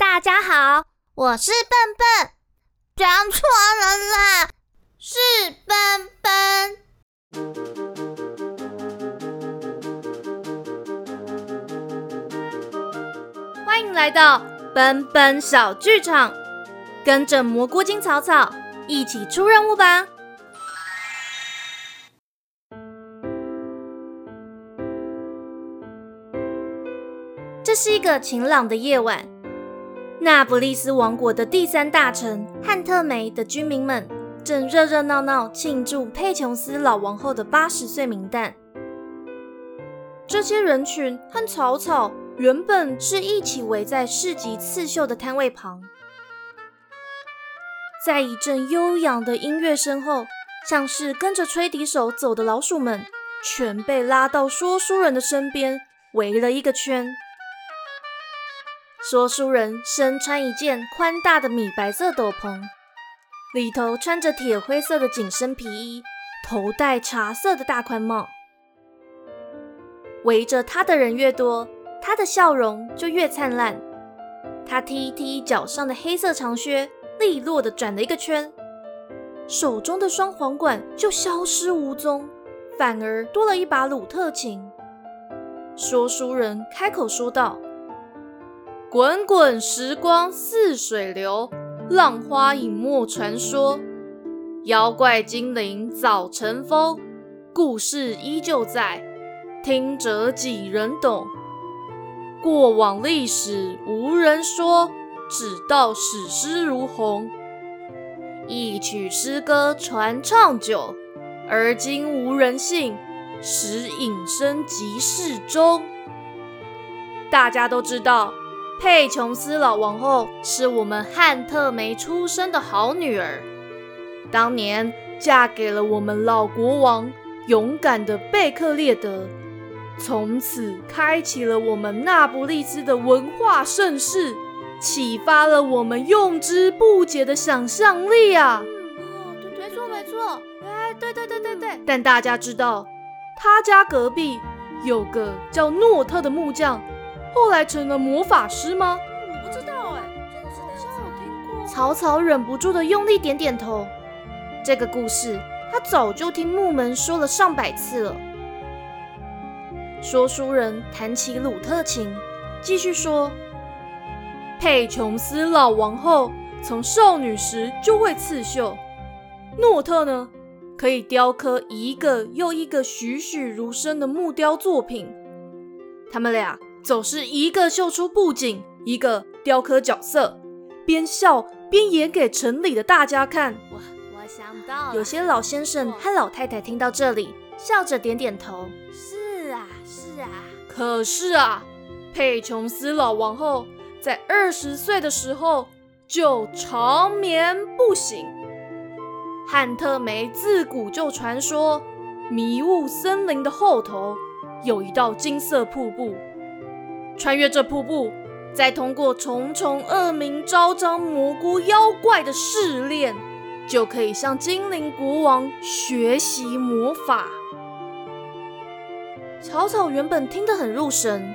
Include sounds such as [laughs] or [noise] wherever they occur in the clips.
大家好，我是笨笨，讲错了啦，是笨笨。欢迎来到奔奔小剧场，跟着蘑菇精草草一起出任务吧！这是一个晴朗的夜晚，那不利斯王国的第三大城汉特梅的居民们正热热闹闹庆祝佩琼斯老王后的八十岁冥诞。这些人群和草草。原本是一起围在市集刺绣的摊位旁，在一阵悠扬的音乐声后，像是跟着吹笛手走的老鼠们，全被拉到说书人的身边，围了一个圈。说书人身穿一件宽大的米白色斗篷，里头穿着铁灰色的紧身皮衣，头戴茶色的大宽帽。围着他的人越多。他的笑容就越灿烂。他踢一踢脚上的黑色长靴，利落的转了一个圈，手中的双簧管就消失无踪，反而多了一把鲁特琴。说书人开口说道：“滚滚时光似水流，浪花隐没传说，妖怪精灵早成风，故事依旧在，听者几人懂。”过往历史无人说，只道史诗如虹。一曲诗歌传唱久，而今无人信，时隐身即世中。大家都知道，佩琼斯老王后是我们汉特梅出生的好女儿，当年嫁给了我们老国王勇敢的贝克列德。从此开启了我们那不利斯的文化盛世，启发了我们用之不竭的想象力啊！嗯，哦，对，没错，没错，哎，对对对对对。但大家知道，他家隔壁有个叫诺特的木匠，后来成了魔法师吗？我不知道哎，真的是好像有听过。草草忍不住的用力点点头。这个故事他早就听木门说了上百次了。说书人弹起鲁特琴，继续说：“佩琼斯老王后从少女时就会刺绣，诺特呢，可以雕刻一个又一个栩栩如生的木雕作品。他们俩总是一个秀出布景，一个雕刻角色，边笑边演给城里的大家看。”我我想到，有些老先生和老太太听到这里，笑着点点头。是啊，是啊可是啊，佩琼斯老王后在二十岁的时候就长眠不醒。汉特梅自古就传说，迷雾森林的后头有一道金色瀑布，穿越这瀑布，再通过重重恶名昭彰蘑菇妖怪的试炼，就可以向精灵国王学习魔法。草草原本听得很入神，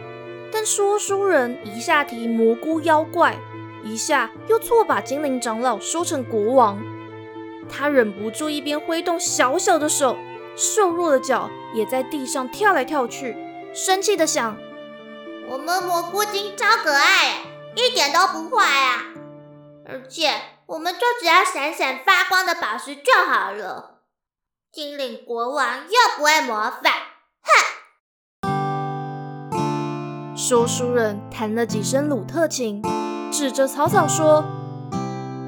但说书人一下提蘑菇妖怪，一下又错把精灵长老说成国王，他忍不住一边挥动小小的手，瘦弱的脚也在地上跳来跳去，生气的想：我们蘑菇精超可爱，一点都不坏啊！而且我们就只要闪闪发光的宝石就好了。精灵国王又不会魔法。哼说书人弹了几声鲁特琴，指着草草说：“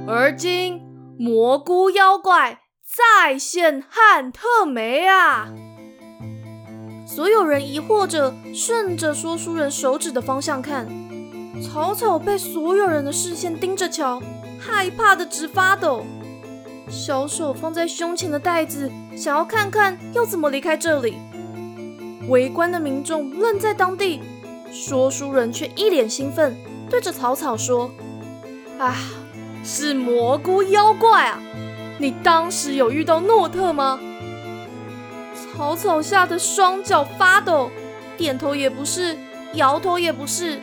而今蘑菇妖怪再现汉特梅啊！”所有人疑惑着，顺着说书人手指的方向看，草草被所有人的视线盯着瞧，害怕的直发抖，小手放在胸前的袋子，想要看看要怎么离开这里。围观的民众愣在当地。说书人却一脸兴奋，对着草草说：“啊，是蘑菇妖怪啊！你当时有遇到诺特吗？”草草吓得双脚发抖，点头也不是，摇头也不是，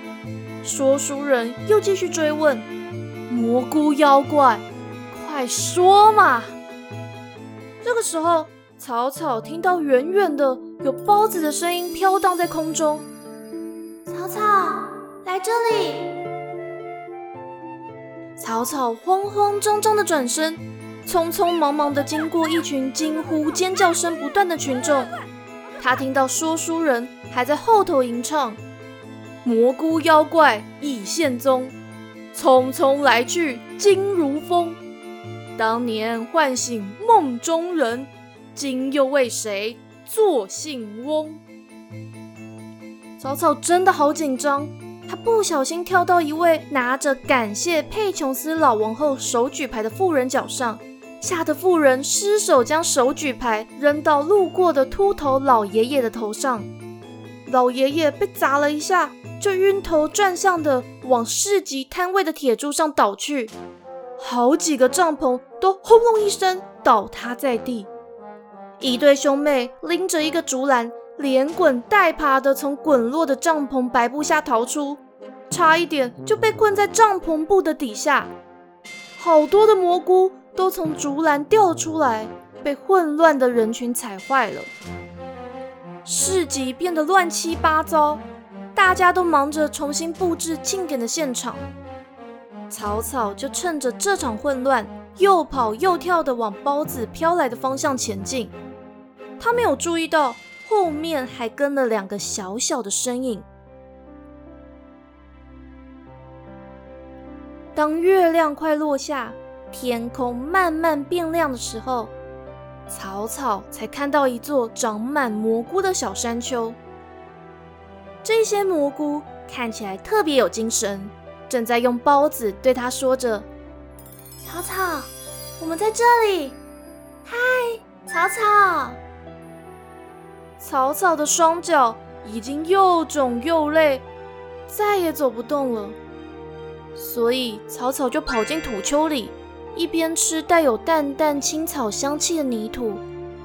说书人又继续追问：“蘑菇妖怪，快说嘛！”这个时候，草草听到远远的有包子的声音飘荡在空中。草草，来这里！草草慌慌张张的转身，匆匆忙忙的经过一群惊呼尖叫声不断的群众。他听到说书人还在后头吟唱：“蘑菇妖怪已现踪，匆匆来去今如风。当年唤醒梦中人，今又为谁作兴翁？”草草真的好紧张，他不小心跳到一位拿着感谢佩琼斯老王后手举牌的妇人脚上。吓得妇人失手将手举牌扔到路过的秃头老爷爷的头上，老爷爷被砸了一下，就晕头转向的往市集摊位的铁柱上倒去，好几个帐篷都轰隆一声倒塌在地。一对兄妹拎着一个竹篮，连滚带爬的从滚落的帐篷白布下逃出，差一点就被困在帐篷布的底下。好多的蘑菇。都从竹篮掉出来，被混乱的人群踩坏了。市集变得乱七八糟，大家都忙着重新布置庆典的现场。草草就趁着这场混乱，又跑又跳的往包子飘来的方向前进。他没有注意到后面还跟了两个小小的身影。当月亮快落下。天空慢慢变亮的时候，草草才看到一座长满蘑菇的小山丘。这些蘑菇看起来特别有精神，正在用包子对他说着：“草草，我们在这里。”“嗨，草草。”草草的双脚已经又肿又累，再也走不动了，所以草草就跑进土丘里。一边吃带有淡淡青草香气的泥土，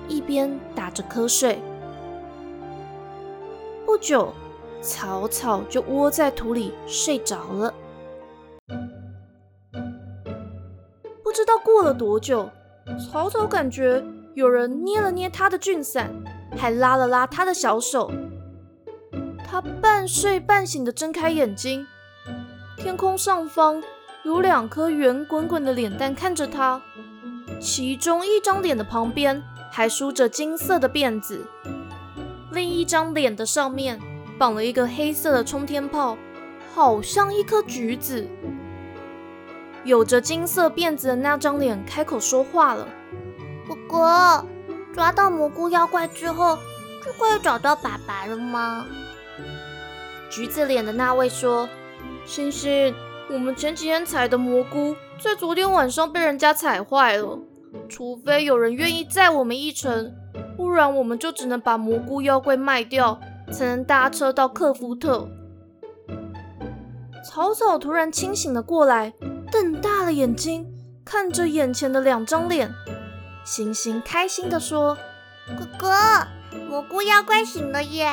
一边打着瞌睡。不久，草草就窝在土里睡着了。不知道过了多久，草草感觉有人捏了捏他的菌伞，还拉了拉他的小手。他半睡半醒的睁开眼睛，天空上方。有两颗圆滚滚的脸蛋看着他，其中一张脸的旁边还梳着金色的辫子，另一张脸的上面绑了一个黑色的冲天炮，好像一颗橘子。有着金色辫子的那张脸开口说话了：“哥哥，抓到蘑菇妖怪之后，就可以找到爸爸了吗？”橘子脸的那位说：“星星。”我们前几天采的蘑菇，在昨天晚上被人家踩坏了。除非有人愿意载我们一程，不然我们就只能把蘑菇妖怪卖掉，才能搭车到克夫特。草草突然清醒了过来，瞪大了眼睛看着眼前的两张脸。星星开心地说：“哥哥，蘑菇妖怪醒了耶！”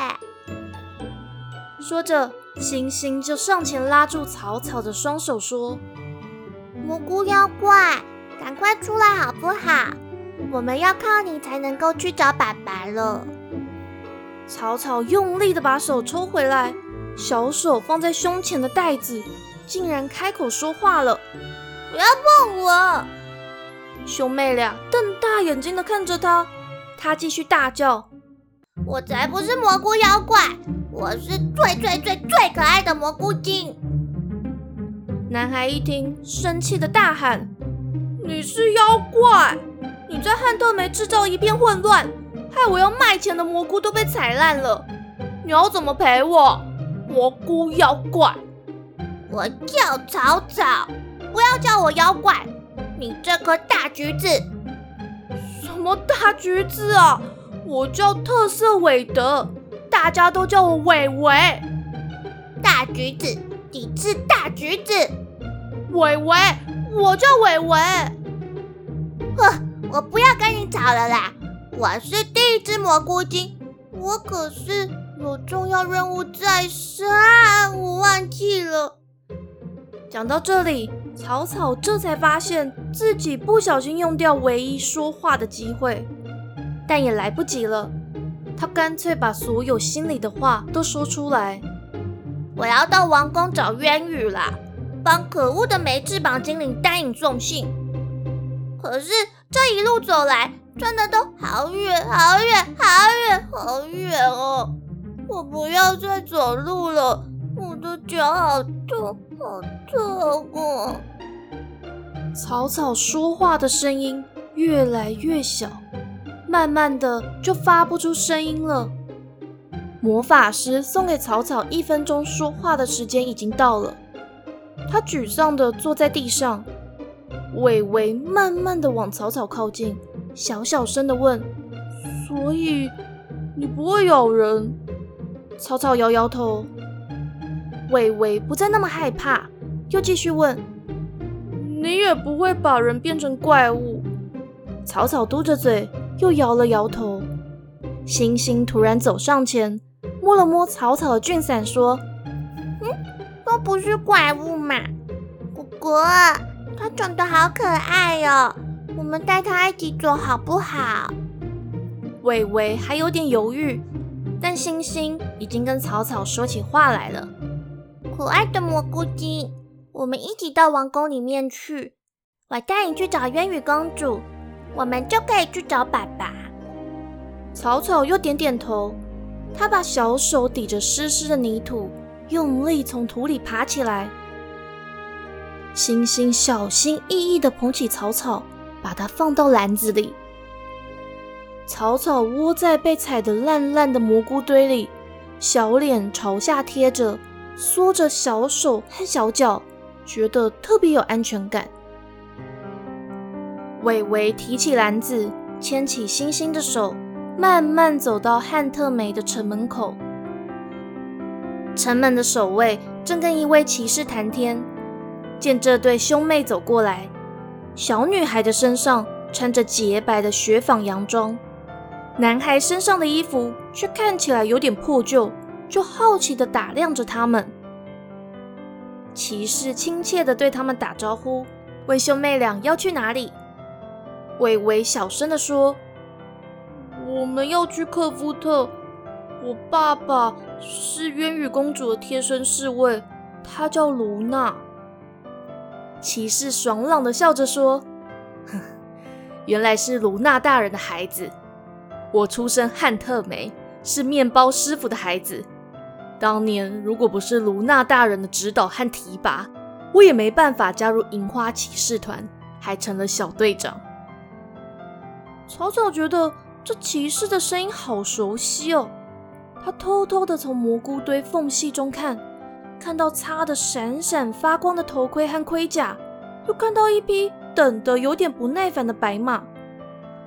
说着。星星就上前拉住草草的双手，说：“蘑菇妖怪，赶快出来好不好？我们要靠你才能够去找爸爸了。”草草用力的把手抽回来，小手放在胸前的袋子，竟然开口说话了：“不要碰我！”兄妹俩瞪大眼睛的看着他，他继续大叫：“我才不是蘑菇妖怪！”我是最最最最可爱的蘑菇精。男孩一听，生气的大喊：“你是妖怪！你在汉特梅制造一片混乱，害我要卖钱的蘑菇都被踩烂了。你要怎么赔我？蘑菇妖怪！我叫草草，不要叫我妖怪。你这颗大橘子，什么大橘子啊？我叫特色韦德。”大家都叫我伟伟，大橘子，你是大橘子，伟伟，我叫伟伟。呵，我不要跟你吵了啦！我是第一只蘑菇精，我可是有重要任务在身，我忘记了。讲到这里，草草这才发现自己不小心用掉唯一说话的机会，但也来不及了。他干脆把所有心里的话都说出来：“我要到王宫找渊羽啦，帮可恶的没翅膀精灵丹影送信。可是这一路走来，真的都好远好远好远好远哦！我不要再走路了，我的脚好痛好痛哦！”草草说话的声音越来越小。慢慢的就发不出声音了。魔法师送给草草一分钟说话的时间已经到了，他沮丧的坐在地上。伟伟慢慢的往草草靠近，小小声的问：“所以你不会咬人？”草草摇摇头。伟伟不再那么害怕，又继续问：“你也不会把人变成怪物？”草草嘟着嘴。又摇了摇头，星星突然走上前，摸了摸草草的菌伞，说：“嗯，都不是怪物嘛，果果，它长得好可爱哟，我们带它一起走好不好？”伟伟还有点犹豫，但星星已经跟草草说起话来了：“可爱的蘑菇精，我们一起到王宫里面去，我带你去找渊羽公主。”我们就可以去找爸爸。草草又点点头，他把小手抵着湿湿的泥土，用力从土里爬起来。星星小心翼翼地捧起草草，把它放到篮子里。草草窝在被踩得烂烂的蘑菇堆里，小脸朝下贴着，缩着小手和小脚，觉得特别有安全感。伟伟提起篮子，牵起星星的手，慢慢走到汉特梅的城门口。城门的守卫正跟一位骑士谈天，见这对兄妹走过来，小女孩的身上穿着洁白的雪纺洋装，男孩身上的衣服却看起来有点破旧，就好奇地打量着他们。骑士亲切地对他们打招呼，问兄妹俩要去哪里。伟伟小声地说：“我们要去克夫特，我爸爸是渊羽公主的贴身侍卫，他叫卢娜。”骑士爽朗的笑着说：“原来是卢娜大人的孩子。我出身汉特梅，是面包师傅的孩子。当年如果不是卢娜大人的指导和提拔，我也没办法加入银花骑士团，还成了小队长。”草草觉得这骑士的声音好熟悉哦，他偷偷的从蘑菇堆缝隙中看，看到擦得闪闪发光的头盔和盔甲，又看到一匹等得有点不耐烦的白马。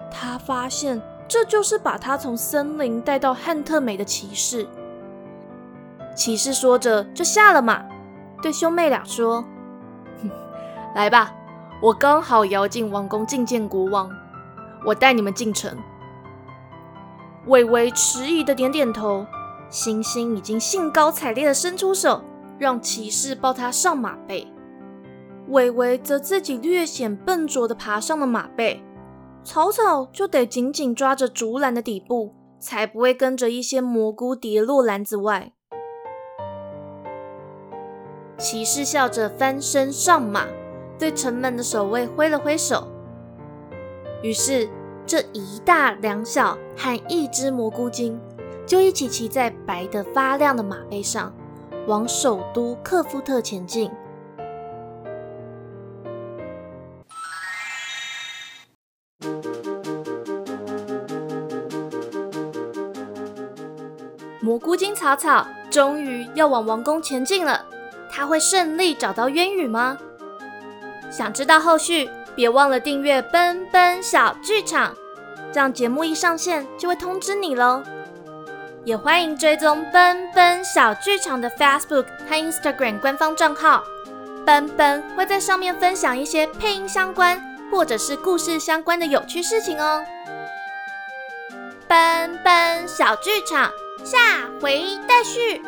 他发现这就是把他从森林带到汉特美的骑士。骑士说着就下了马，对兄妹俩说：“ [laughs] 来吧，我刚好要进王宫觐见国王。”我带你们进城。伟伟迟疑的点点头，星星已经兴高采烈的伸出手，让骑士抱他上马背。伟伟则自己略显笨拙的爬上了马背，草草就得紧紧抓着竹篮的底部，才不会跟着一些蘑菇跌落篮子外。骑士笑着翻身上马，对城门的守卫挥了挥手。于是，这一大两小和一只蘑菇精就一起骑在白得发亮的马背上，往首都克夫特前进。蘑菇精草草终于要往王宫前进了，他会顺利找到渊羽吗？想知道后续？别忘了订阅奔奔小剧场，这样节目一上线就会通知你喽。也欢迎追踪奔奔小剧场的 Facebook 和 Instagram 官方账号，奔奔会在上面分享一些配音相关或者是故事相关的有趣事情哦。奔奔小剧场，下回待续。